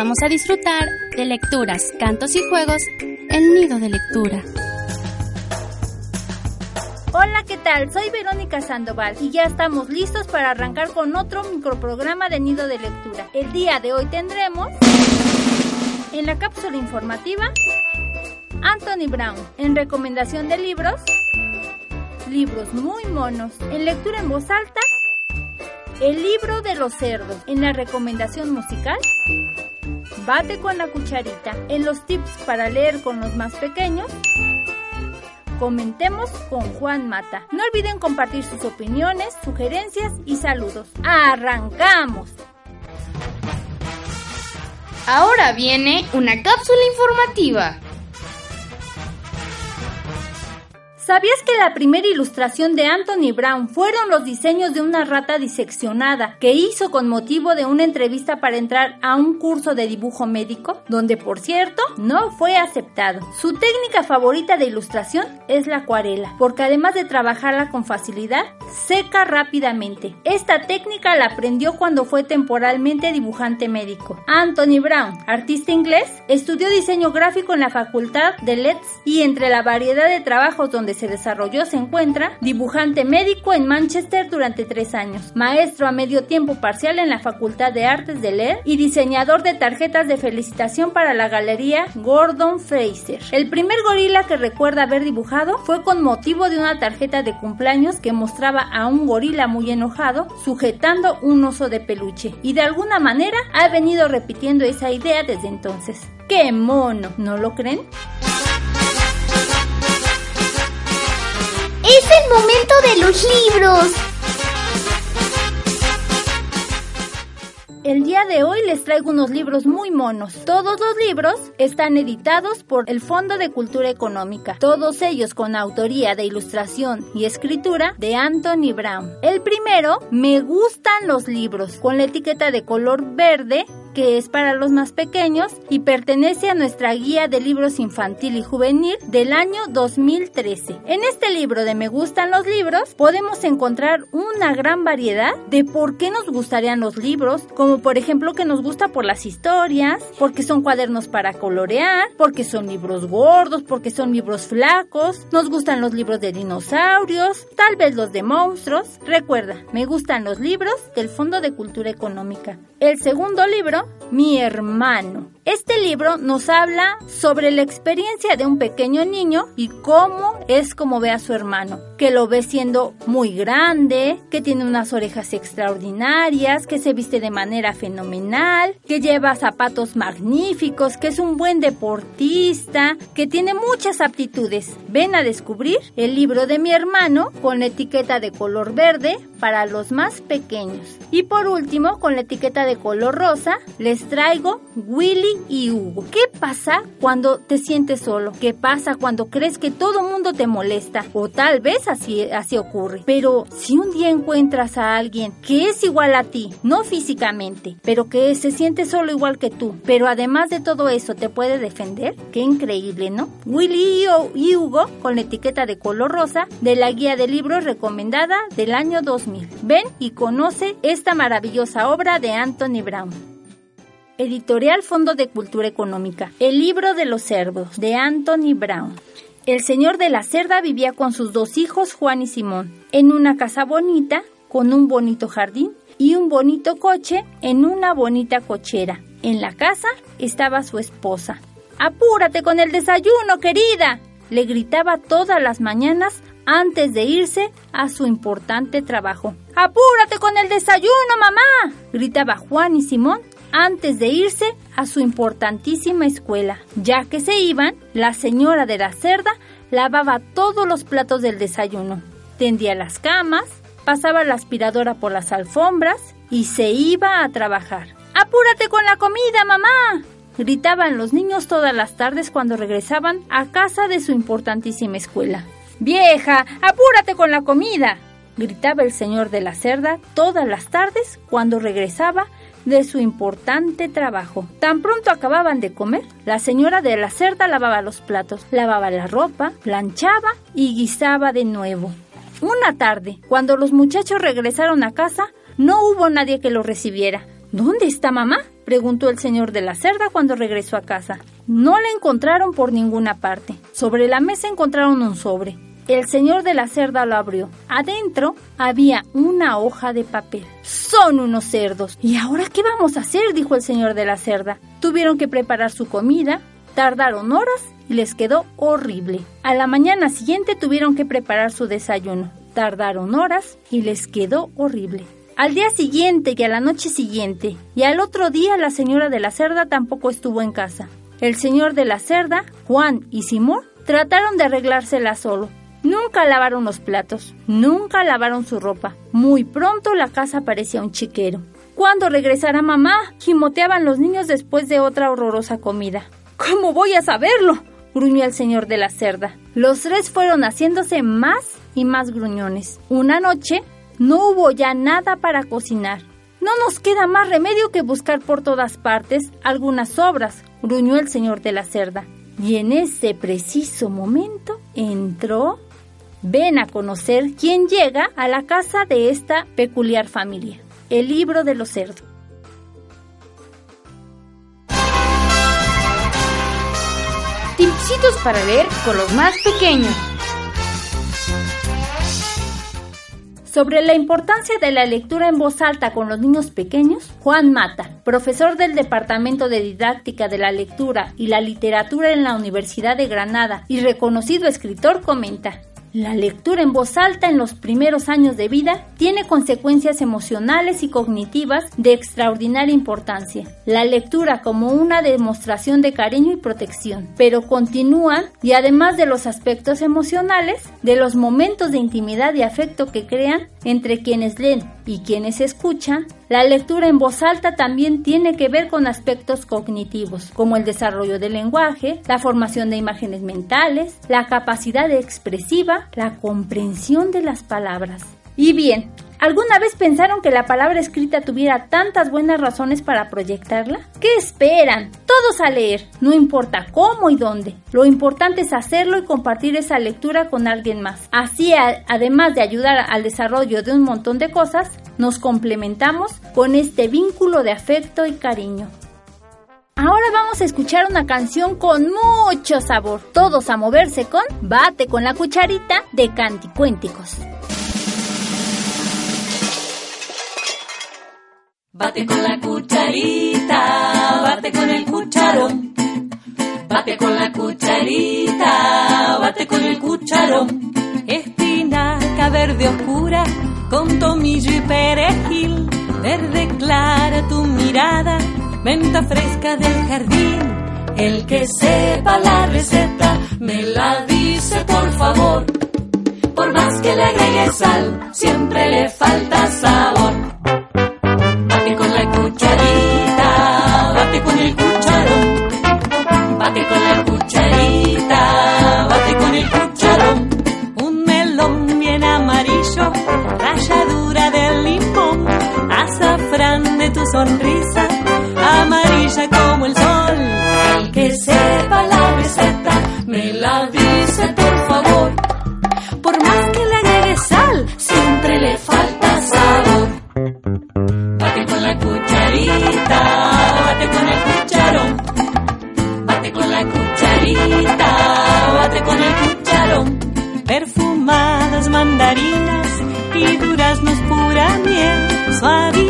Vamos a disfrutar de lecturas, cantos y juegos en Nido de Lectura. Hola, ¿qué tal? Soy Verónica Sandoval y ya estamos listos para arrancar con otro microprograma de Nido de Lectura. El día de hoy tendremos en la cápsula informativa Anthony Brown en recomendación de libros, libros muy monos, en lectura en voz alta, el libro de los cerdos, en la recomendación musical, bate con la cucharita, en los tips para leer con los más pequeños, Comentemos con Juan Mata. No olviden compartir sus opiniones, sugerencias y saludos. ¡Arrancamos! Ahora viene una cápsula informativa. ¿Sabías que la primera ilustración de Anthony Brown fueron los diseños de una rata diseccionada que hizo con motivo de una entrevista para entrar a un curso de dibujo médico, donde por cierto no fue aceptado? Su técnica favorita de ilustración es la acuarela, porque además de trabajarla con facilidad, seca rápidamente. Esta técnica la aprendió cuando fue temporalmente dibujante médico. Anthony Brown, artista inglés, estudió diseño gráfico en la Facultad de Leeds y entre la variedad de trabajos donde se desarrolló se encuentra dibujante médico en Manchester durante tres años, maestro a medio tiempo parcial en la Facultad de Artes de Leer y diseñador de tarjetas de felicitación para la galería Gordon Fraser. El primer gorila que recuerda haber dibujado fue con motivo de una tarjeta de cumpleaños que mostraba a un gorila muy enojado sujetando un oso de peluche y de alguna manera ha venido repitiendo esa idea desde entonces. ¡Qué mono! ¿No lo creen? Momento de los libros. El día de hoy les traigo unos libros muy monos. Todos los libros están editados por el Fondo de Cultura Económica, todos ellos con autoría de ilustración y escritura de Anthony Brown. El primero, Me gustan los libros, con la etiqueta de color verde que es para los más pequeños y pertenece a nuestra guía de libros infantil y juvenil del año 2013. En este libro de Me gustan los libros podemos encontrar una gran variedad de por qué nos gustarían los libros, como por ejemplo que nos gusta por las historias, porque son cuadernos para colorear, porque son libros gordos, porque son libros flacos, nos gustan los libros de dinosaurios, tal vez los de monstruos. Recuerda, me gustan los libros del Fondo de Cultura Económica. El segundo libro, Mi hermano. Este libro nos habla sobre la experiencia de un pequeño niño y cómo es como ve a su hermano, que lo ve siendo muy grande, que tiene unas orejas extraordinarias, que se viste de manera fenomenal, que lleva zapatos magníficos, que es un buen deportista, que tiene muchas aptitudes. Ven a descubrir el libro de mi hermano con la etiqueta de color verde para los más pequeños. Y por último, con la etiqueta de color rosa, les traigo Willy y Hugo. ¿Qué pasa cuando te sientes solo? ¿Qué pasa cuando crees que todo mundo te molesta? O tal vez así, así ocurre. Pero si un día encuentras a alguien que es igual a ti, no físicamente, pero que se siente solo igual que tú, pero además de todo eso te puede defender, qué increíble, ¿no? Willy y Hugo con la etiqueta de color rosa de la guía de libros recomendada del año 2000. Ven y conoce esta maravillosa obra de Anthony Brown. Editorial Fondo de Cultura Económica. El libro de los cerdos, de Anthony Brown. El señor de la cerda vivía con sus dos hijos, Juan y Simón, en una casa bonita, con un bonito jardín y un bonito coche en una bonita cochera. En la casa estaba su esposa. Apúrate con el desayuno, querida, le gritaba todas las mañanas antes de irse a su importante trabajo. Apúrate con el desayuno, mamá, gritaba Juan y Simón antes de irse a su importantísima escuela. Ya que se iban, la señora de la cerda lavaba todos los platos del desayuno, tendía las camas, pasaba la aspiradora por las alfombras y se iba a trabajar. ¡Apúrate con la comida, mamá! gritaban los niños todas las tardes cuando regresaban a casa de su importantísima escuela. ¡Vieja, apúrate con la comida! gritaba el señor de la cerda todas las tardes cuando regresaba de su importante trabajo. Tan pronto acababan de comer, la señora de la cerda lavaba los platos, lavaba la ropa, planchaba y guisaba de nuevo. Una tarde, cuando los muchachos regresaron a casa, no hubo nadie que los recibiera. ¿Dónde está mamá? preguntó el señor de la cerda cuando regresó a casa. No la encontraron por ninguna parte. Sobre la mesa encontraron un sobre. El señor de la cerda lo abrió. Adentro había una hoja de papel. Son unos cerdos. ¿Y ahora qué vamos a hacer? dijo el señor de la cerda. Tuvieron que preparar su comida, tardaron horas y les quedó horrible. A la mañana siguiente tuvieron que preparar su desayuno. Tardaron horas y les quedó horrible. Al día siguiente y a la noche siguiente y al otro día la señora de la cerda tampoco estuvo en casa. El señor de la cerda, Juan y Simón trataron de arreglársela solo. Nunca lavaron los platos, nunca lavaron su ropa. Muy pronto la casa parecía un chiquero. Cuando regresara mamá, gimoteaban los niños después de otra horrorosa comida. ¿Cómo voy a saberlo? gruñó el señor de la cerda. Los tres fueron haciéndose más y más gruñones. Una noche no hubo ya nada para cocinar. No nos queda más remedio que buscar por todas partes algunas obras, gruñó el señor de la cerda. Y en ese preciso momento entró... Ven a conocer quién llega a la casa de esta peculiar familia. El libro de los cerdos. Tipsitos para leer con los más pequeños. Sobre la importancia de la lectura en voz alta con los niños pequeños, Juan Mata, profesor del Departamento de Didáctica de la Lectura y la Literatura en la Universidad de Granada y reconocido escritor, comenta. La lectura en voz alta en los primeros años de vida tiene consecuencias emocionales y cognitivas de extraordinaria importancia. La lectura como una demostración de cariño y protección, pero continúan y además de los aspectos emocionales, de los momentos de intimidad y afecto que crean entre quienes leen y quienes escuchan, la lectura en voz alta también tiene que ver con aspectos cognitivos, como el desarrollo del lenguaje, la formación de imágenes mentales, la capacidad expresiva, la comprensión de las palabras. Y bien, ¿Alguna vez pensaron que la palabra escrita tuviera tantas buenas razones para proyectarla? ¿Qué esperan? Todos a leer, no importa cómo y dónde. Lo importante es hacerlo y compartir esa lectura con alguien más. Así, además de ayudar al desarrollo de un montón de cosas, nos complementamos con este vínculo de afecto y cariño. Ahora vamos a escuchar una canción con mucho sabor. Todos a moverse con Bate con la cucharita de Canticuénticos. Bate con la cucharita, bate con el cucharón. Bate con la cucharita, bate con el cucharón. Espinaca verde oscura, con tomillo y perejil. Verde clara tu mirada, menta fresca del jardín. El que sepa la receta, me la dice por favor. Por más que le agregue sal, siempre le falta sabor.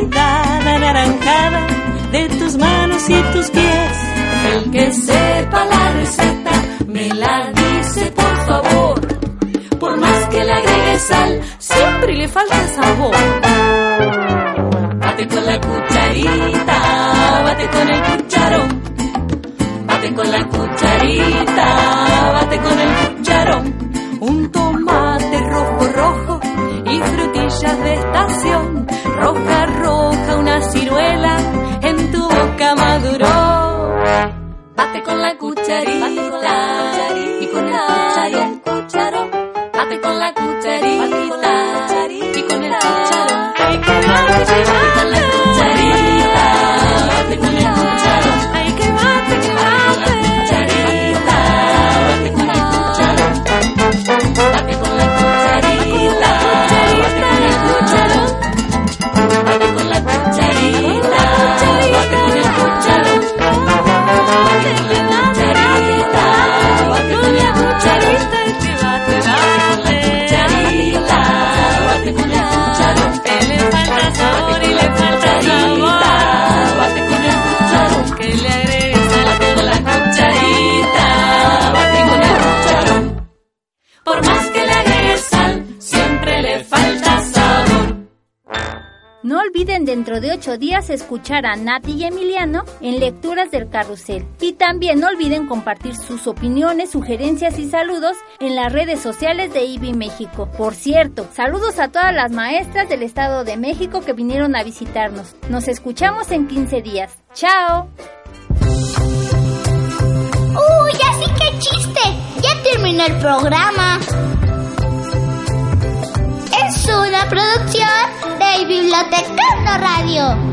Suavidad anaranjada de tus manos y tus pies. El que sepa la receta, me la dice por favor. Por más que le agregue sal, siempre le falta sabor. Bate con la cucharita, bate con el cucharón. Bate con la cucharita, bate con el cucharón. Un tomate rojo, rojo y frutillas de estación. Roja, roja, una ciruela en tu boca maduró. Bate con la cucharita, y con el cucharón. Bate con la cucharita, dentro de ocho días escuchar a Nati y Emiliano en Lecturas del Carrusel. Y también no olviden compartir sus opiniones, sugerencias y saludos en las redes sociales de IBI México. Por cierto, saludos a todas las maestras del Estado de México que vinieron a visitarnos. Nos escuchamos en 15 días. ¡Chao! ¡Uy, así que chiste! Ya terminó el programa. Es una producción de Biblioteca Radio.